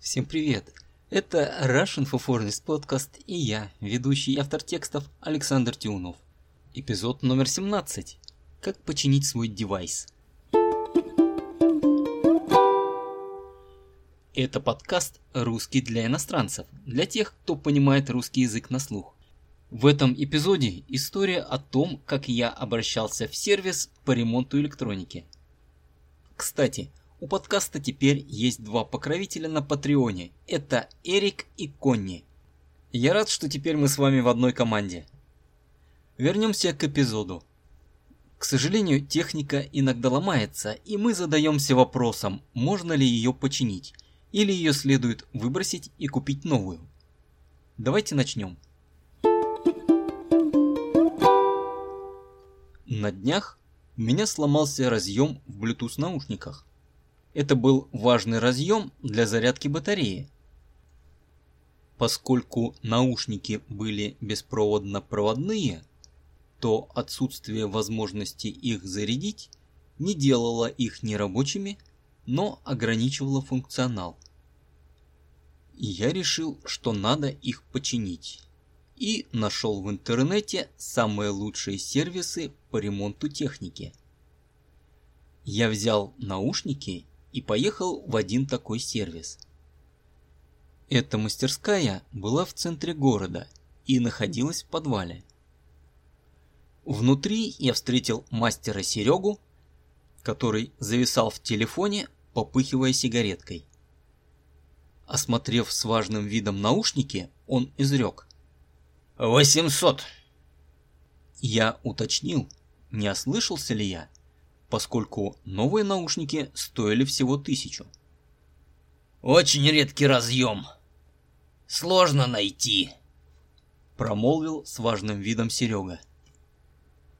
Всем привет! Это Russian for Foreigners подкаст и я, ведущий автор текстов Александр Тиунов. Эпизод номер 17. Как починить свой девайс. Это подкаст «Русский для иностранцев», для тех, кто понимает русский язык на слух. В этом эпизоде история о том, как я обращался в сервис по ремонту электроники. Кстати, у подкаста теперь есть два покровителя на Патреоне. Это Эрик и Конни. Я рад, что теперь мы с вами в одной команде. Вернемся к эпизоду. К сожалению, техника иногда ломается, и мы задаемся вопросом, можно ли ее починить, или ее следует выбросить и купить новую. Давайте начнем. На днях у меня сломался разъем в Bluetooth наушниках. Это был важный разъем для зарядки батареи. Поскольку наушники были беспроводно-проводные, то отсутствие возможности их зарядить не делало их нерабочими, но ограничивало функционал. И я решил, что надо их починить. И нашел в интернете самые лучшие сервисы по ремонту техники. Я взял наушники и поехал в один такой сервис. Эта мастерская была в центре города и находилась в подвале. Внутри я встретил мастера Серегу, который зависал в телефоне, попыхивая сигареткой. Осмотрев с важным видом наушники, он изрек. «Восемьсот!» Я уточнил, не ослышался ли я поскольку новые наушники стоили всего тысячу. «Очень редкий разъем. Сложно найти», — промолвил с важным видом Серега.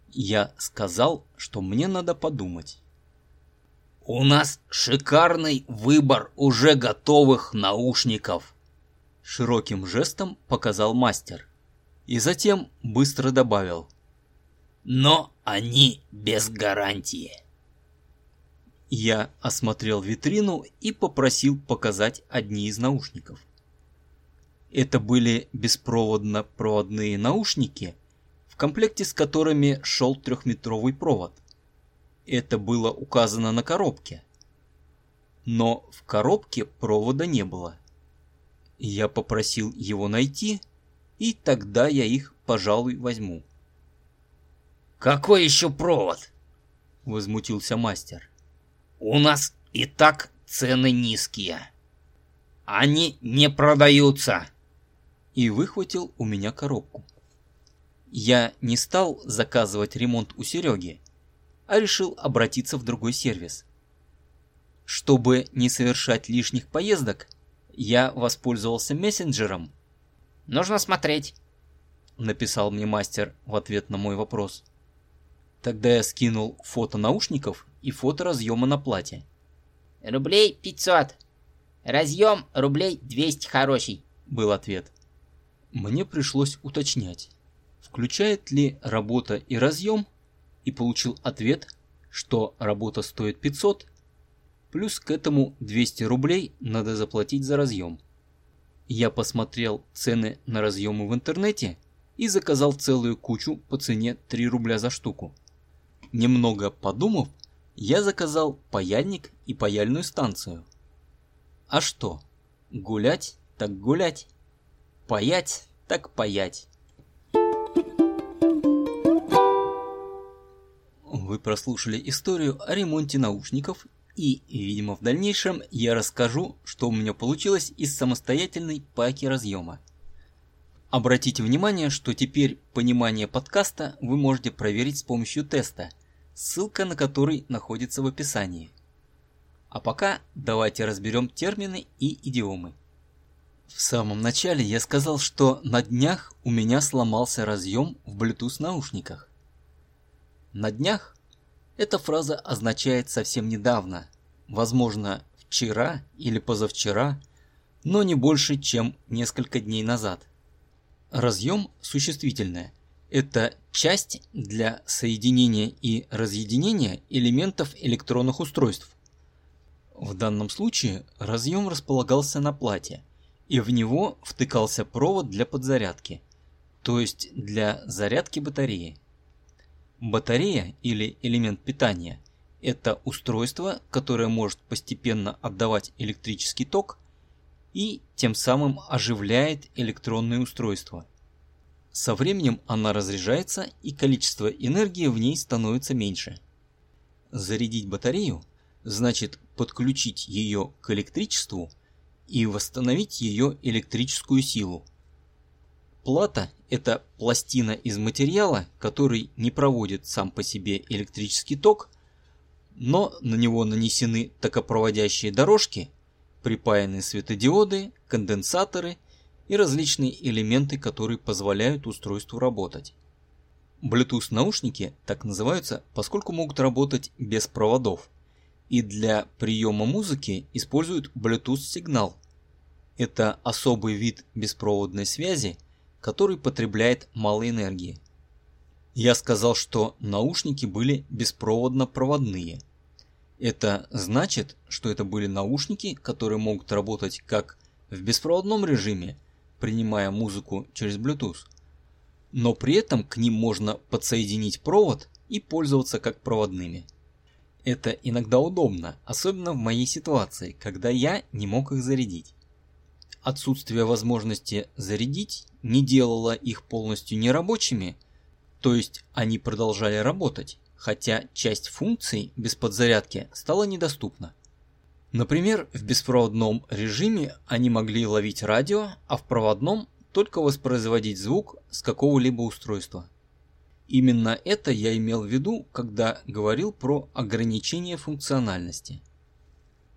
Я сказал, что мне надо подумать. «У нас шикарный выбор уже готовых наушников», — широким жестом показал мастер. И затем быстро добавил — но они без гарантии. Я осмотрел витрину и попросил показать одни из наушников. Это были беспроводно-проводные наушники, в комплекте с которыми шел трехметровый провод. Это было указано на коробке. Но в коробке провода не было. Я попросил его найти, и тогда я их, пожалуй, возьму. «Какой еще провод?» — возмутился мастер. «У нас и так цены низкие. Они не продаются!» И выхватил у меня коробку. Я не стал заказывать ремонт у Сереги, а решил обратиться в другой сервис. Чтобы не совершать лишних поездок, я воспользовался мессенджером. «Нужно смотреть», — написал мне мастер в ответ на мой вопрос. Тогда я скинул фото наушников и фото разъема на плате. «Рублей 500. Разъем рублей 200 хороший», — был ответ. Мне пришлось уточнять, включает ли работа и разъем, и получил ответ, что работа стоит 500, плюс к этому 200 рублей надо заплатить за разъем. Я посмотрел цены на разъемы в интернете и заказал целую кучу по цене 3 рубля за штуку. Немного подумав, я заказал паяльник и паяльную станцию. А что? Гулять так гулять. Паять так паять. Вы прослушали историю о ремонте наушников и, видимо, в дальнейшем я расскажу, что у меня получилось из самостоятельной паки разъема. Обратите внимание, что теперь понимание подкаста вы можете проверить с помощью теста – ссылка на который находится в описании. А пока давайте разберем термины и идиомы. В самом начале я сказал, что на днях у меня сломался разъем в Bluetooth наушниках. На днях эта фраза означает совсем недавно, возможно вчера или позавчера, но не больше, чем несколько дней назад. Разъем существительное – это часть для соединения и разъединения элементов электронных устройств. В данном случае разъем располагался на плате, и в него втыкался провод для подзарядки, то есть для зарядки батареи. Батарея или элемент питания – это устройство, которое может постепенно отдавать электрический ток и тем самым оживляет электронное устройство. Со временем она разряжается и количество энергии в ней становится меньше. Зарядить батарею значит подключить ее к электричеству и восстановить ее электрическую силу. Плата – это пластина из материала, который не проводит сам по себе электрический ток, но на него нанесены токопроводящие дорожки, припаяны светодиоды, конденсаторы и различные элементы, которые позволяют устройству работать. Bluetooth наушники так называются, поскольку могут работать без проводов – и для приема музыки используют Bluetooth сигнал. Это особый вид беспроводной связи, который потребляет мало энергии. Я сказал, что наушники были беспроводно-проводные. Это значит, что это были наушники, которые могут работать как в беспроводном режиме, принимая музыку через Bluetooth, но при этом к ним можно подсоединить провод и пользоваться как проводными. Это иногда удобно, особенно в моей ситуации, когда я не мог их зарядить. Отсутствие возможности зарядить не делало их полностью нерабочими, то есть они продолжали работать, хотя часть функций без подзарядки стала недоступна. Например, в беспроводном режиме они могли ловить радио, а в проводном только воспроизводить звук с какого-либо устройства. Именно это я имел в виду, когда говорил про ограничение функциональности.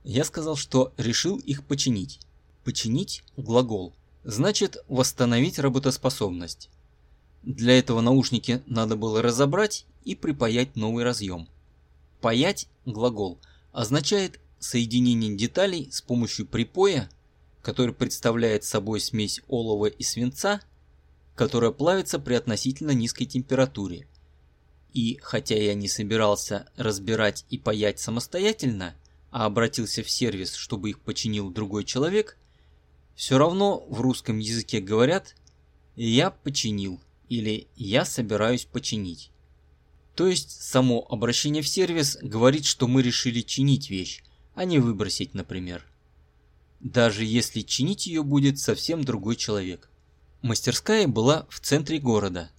Я сказал, что решил их починить. Починить – глагол. Значит, восстановить работоспособность. Для этого наушники надо было разобрать и припаять новый разъем. Паять – глагол означает соединение деталей с помощью припоя, который представляет собой смесь олова и свинца – которая плавится при относительно низкой температуре. И хотя я не собирался разбирать и паять самостоятельно, а обратился в сервис, чтобы их починил другой человек, все равно в русском языке говорят «я починил» или «я собираюсь починить». То есть само обращение в сервис говорит, что мы решили чинить вещь, а не выбросить, например. Даже если чинить ее будет совсем другой человек. Мастерская была в центре города.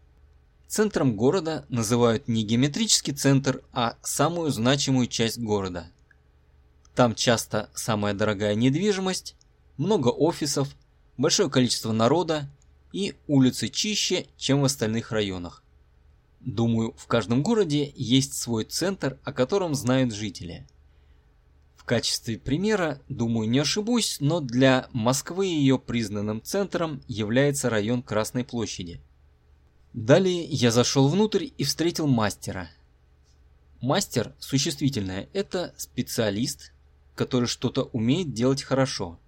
Центром города называют не геометрический центр, а самую значимую часть города. Там часто самая дорогая недвижимость, много офисов, большое количество народа и улицы чище, чем в остальных районах. Думаю, в каждом городе есть свой центр, о котором знают жители. В качестве примера, думаю, не ошибусь, но для Москвы ее признанным центром является район Красной площади. Далее я зашел внутрь и встретил мастера. Мастер, существительное, это специалист, который что-то умеет делать хорошо.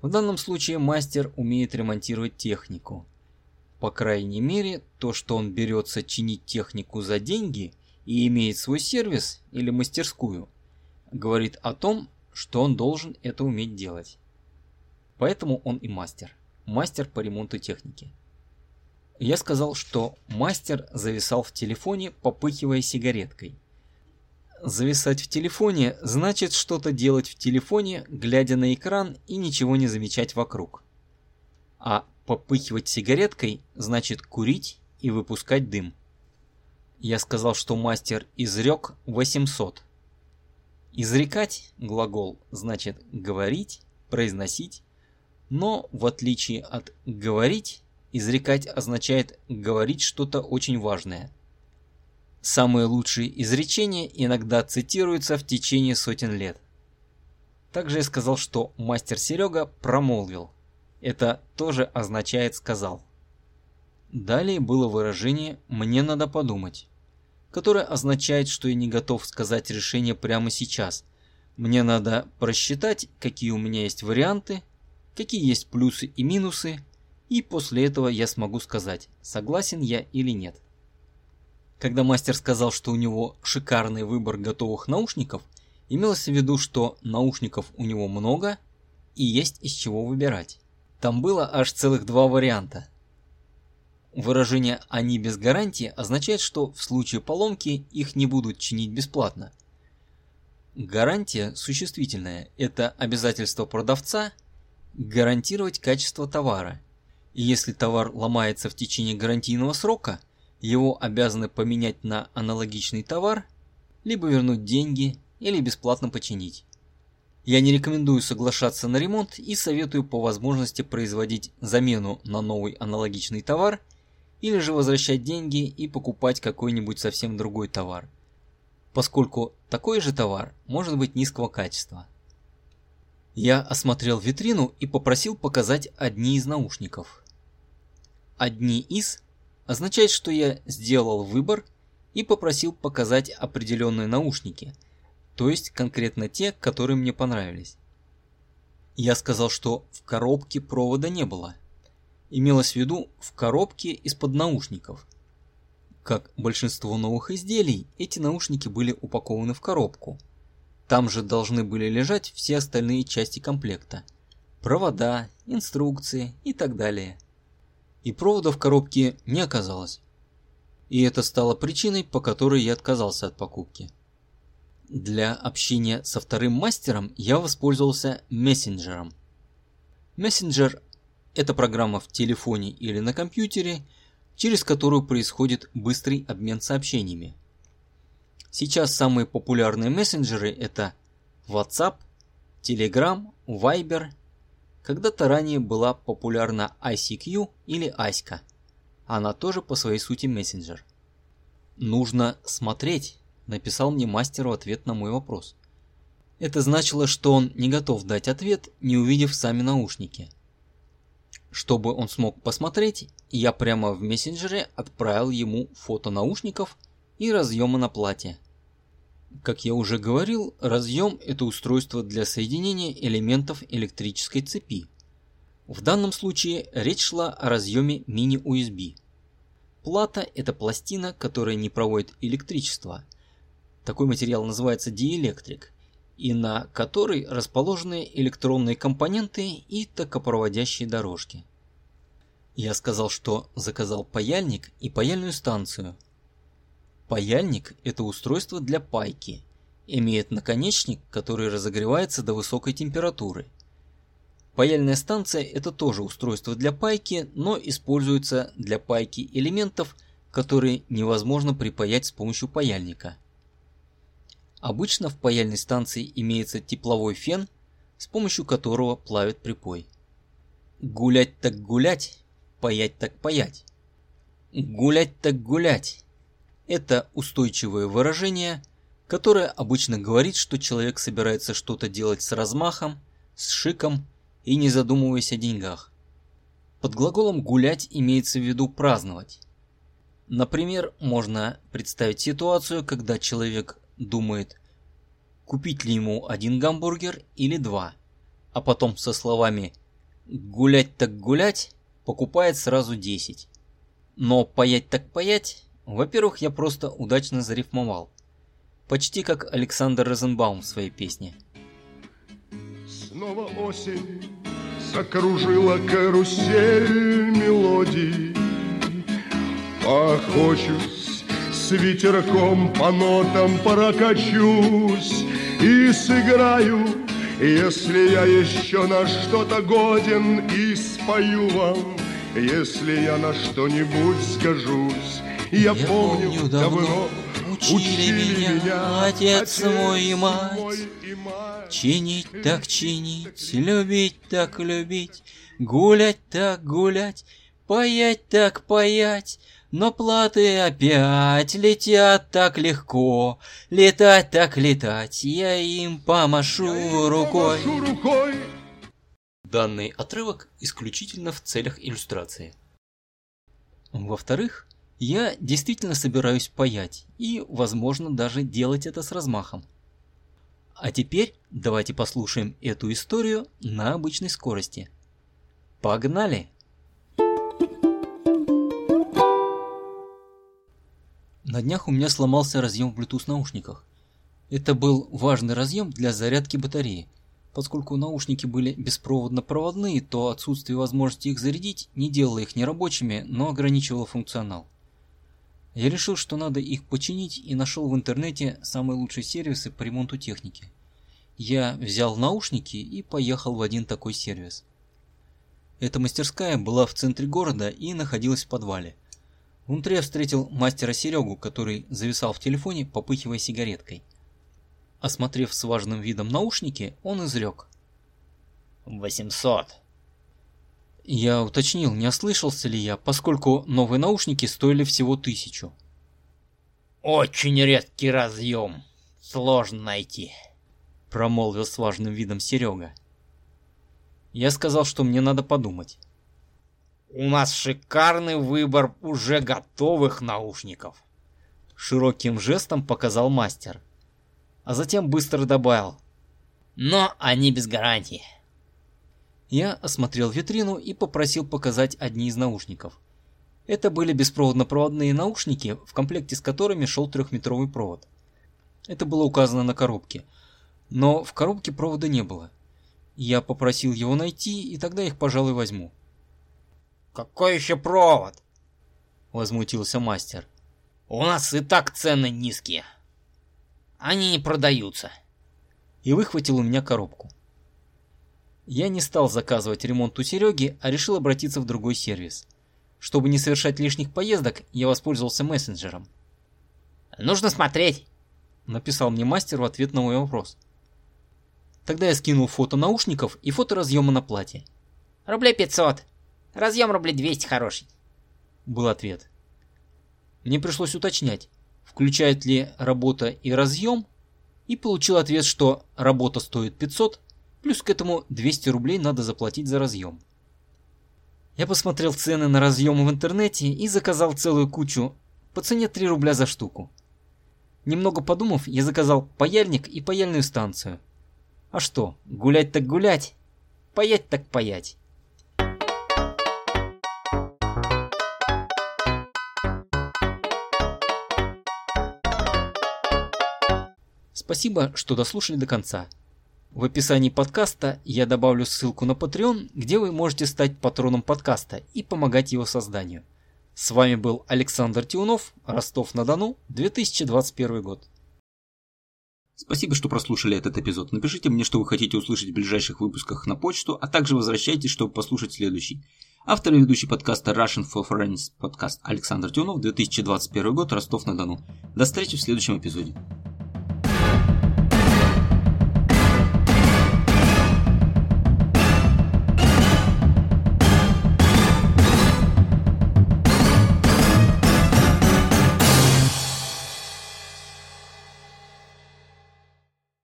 В данном случае мастер умеет ремонтировать технику. По крайней мере, то, что он берется чинить технику за деньги и имеет свой сервис или мастерскую – говорит о том, что он должен это уметь делать. Поэтому он и мастер. Мастер по ремонту техники. Я сказал, что мастер зависал в телефоне, попыхивая сигареткой. Зависать в телефоне значит что-то делать в телефоне, глядя на экран и ничего не замечать вокруг. А попыхивать сигареткой значит курить и выпускать дым. Я сказал, что мастер изрек 800. Изрекать глагол значит говорить, произносить, но в отличие от говорить, изрекать означает говорить что-то очень важное. Самые лучшие изречения иногда цитируются в течение сотен лет. Также я сказал, что мастер Серега промолвил. Это тоже означает сказал. Далее было выражение «мне надо подумать» которое означает, что я не готов сказать решение прямо сейчас. Мне надо просчитать, какие у меня есть варианты, какие есть плюсы и минусы, и после этого я смогу сказать, согласен я или нет. Когда мастер сказал, что у него шикарный выбор готовых наушников, Имелось в виду, что наушников у него много и есть из чего выбирать. Там было аж целых два варианта. Выражение «они без гарантии» означает, что в случае поломки их не будут чинить бесплатно. Гарантия существительная – это обязательство продавца гарантировать качество товара. И если товар ломается в течение гарантийного срока, его обязаны поменять на аналогичный товар, либо вернуть деньги, или бесплатно починить. Я не рекомендую соглашаться на ремонт и советую по возможности производить замену на новый аналогичный товар или же возвращать деньги и покупать какой-нибудь совсем другой товар, поскольку такой же товар может быть низкого качества. Я осмотрел витрину и попросил показать одни из наушников. «Одни из» означает, что я сделал выбор и попросил показать определенные наушники – то есть конкретно те, которые мне понравились. Я сказал, что в коробке провода не было. Имелось в виду в коробке из-под наушников. Как большинство новых изделий, эти наушники были упакованы в коробку. Там же должны были лежать все остальные части комплекта. Провода, инструкции и так далее. И провода в коробке не оказалось. И это стало причиной, по которой я отказался от покупки. Для общения со вторым мастером я воспользовался мессенджером. Мессенджер – это программа в телефоне или на компьютере, через которую происходит быстрый обмен сообщениями. Сейчас самые популярные мессенджеры – это WhatsApp, Telegram, Viber. Когда-то ранее была популярна ICQ или Аська. Она тоже по своей сути мессенджер. Нужно смотреть, написал мне мастер в ответ на мой вопрос. Это значило, что он не готов дать ответ, не увидев сами наушники. Чтобы он смог посмотреть, я прямо в мессенджере отправил ему фото наушников и разъема на плате. Как я уже говорил, разъем – это устройство для соединения элементов электрической цепи. В данном случае речь шла о разъеме мини-USB. Плата – это пластина, которая не проводит электричество – такой материал называется диэлектрик, и на которой расположены электронные компоненты и токопроводящие дорожки. Я сказал, что заказал паяльник и паяльную станцию. Паяльник – это устройство для пайки, имеет наконечник, который разогревается до высокой температуры. Паяльная станция – это тоже устройство для пайки, но используется для пайки элементов, которые невозможно припаять с помощью паяльника – Обычно в паяльной станции имеется тепловой фен, с помощью которого плавят припой. Гулять так гулять, паять так паять. Гулять так гулять. Это устойчивое выражение, которое обычно говорит, что человек собирается что-то делать с размахом, с шиком и не задумываясь о деньгах. Под глаголом «гулять» имеется в виду праздновать. Например, можно представить ситуацию, когда человек думает, купить ли ему один гамбургер или два, а потом со словами «гулять так гулять» покупает сразу 10. Но «паять так паять» во-первых, я просто удачно зарифмовал. Почти как Александр Розенбаум в своей песне. Снова осень закружила карусель мелодий. Похочусь с ветерком по нотам прокачусь и сыграю, если я еще на что-то годен и спою вам, если я на что-нибудь скажусь. Я, я помню, помню давно, давно учили, меня, меня отец мой и мать. и мать. Чинить так чинить, любить так любить, гулять так гулять, паять так паять, но платы опять летят так легко, летать так летать, я им помашу, я рукой. помашу рукой. Данный отрывок исключительно в целях иллюстрации. Во-вторых, я действительно собираюсь паять и, возможно, даже делать это с размахом. А теперь давайте послушаем эту историю на обычной скорости. Погнали! На днях у меня сломался разъем в Bluetooth наушниках. Это был важный разъем для зарядки батареи. Поскольку наушники были беспроводно-проводные, то отсутствие возможности их зарядить не делало их нерабочими, но ограничивало функционал. Я решил, что надо их починить и нашел в интернете самые лучшие сервисы по ремонту техники. Я взял наушники и поехал в один такой сервис. Эта мастерская была в центре города и находилась в подвале. Внутри я встретил мастера Серегу, который зависал в телефоне, попыхивая сигареткой. Осмотрев с важным видом наушники, он изрек. «800». Я уточнил, не ослышался ли я, поскольку новые наушники стоили всего тысячу. «Очень редкий разъем. Сложно найти», — промолвил с важным видом Серега. Я сказал, что мне надо подумать. «У нас шикарный выбор уже готовых наушников», — широким жестом показал мастер а затем быстро добавил. Но они без гарантии. Я осмотрел витрину и попросил показать одни из наушников. Это были беспроводно-проводные наушники, в комплекте с которыми шел трехметровый провод. Это было указано на коробке, но в коробке провода не было. Я попросил его найти, и тогда их, пожалуй, возьму. «Какой еще провод?» – возмутился мастер. «У нас и так цены низкие». Они не продаются. И выхватил у меня коробку. Я не стал заказывать ремонт у Сереги, а решил обратиться в другой сервис. Чтобы не совершать лишних поездок, я воспользовался мессенджером. «Нужно смотреть», — написал мне мастер в ответ на мой вопрос. Тогда я скинул фото наушников и фото разъема на платье. «Рублей 500. Разъем рублей 200 хороший», — был ответ. Мне пришлось уточнять, включает ли работа и разъем, и получил ответ, что работа стоит 500, плюс к этому 200 рублей надо заплатить за разъем. Я посмотрел цены на разъемы в интернете и заказал целую кучу по цене 3 рубля за штуку. Немного подумав, я заказал паяльник и паяльную станцию. А что, гулять так гулять, паять так паять. Спасибо, что дослушали до конца. В описании подкаста я добавлю ссылку на Patreon, где вы можете стать патроном подкаста и помогать его созданию. С вами был Александр Тиунов, Ростов-на-Дону, 2021 год. Спасибо, что прослушали этот эпизод. Напишите мне, что вы хотите услышать в ближайших выпусках на почту, а также возвращайтесь, чтобы послушать следующий. Автор и ведущий подкаста Russian for Friends подкаст Александр Тюнов, 2021 год, Ростов-на-Дону. До встречи в следующем эпизоде.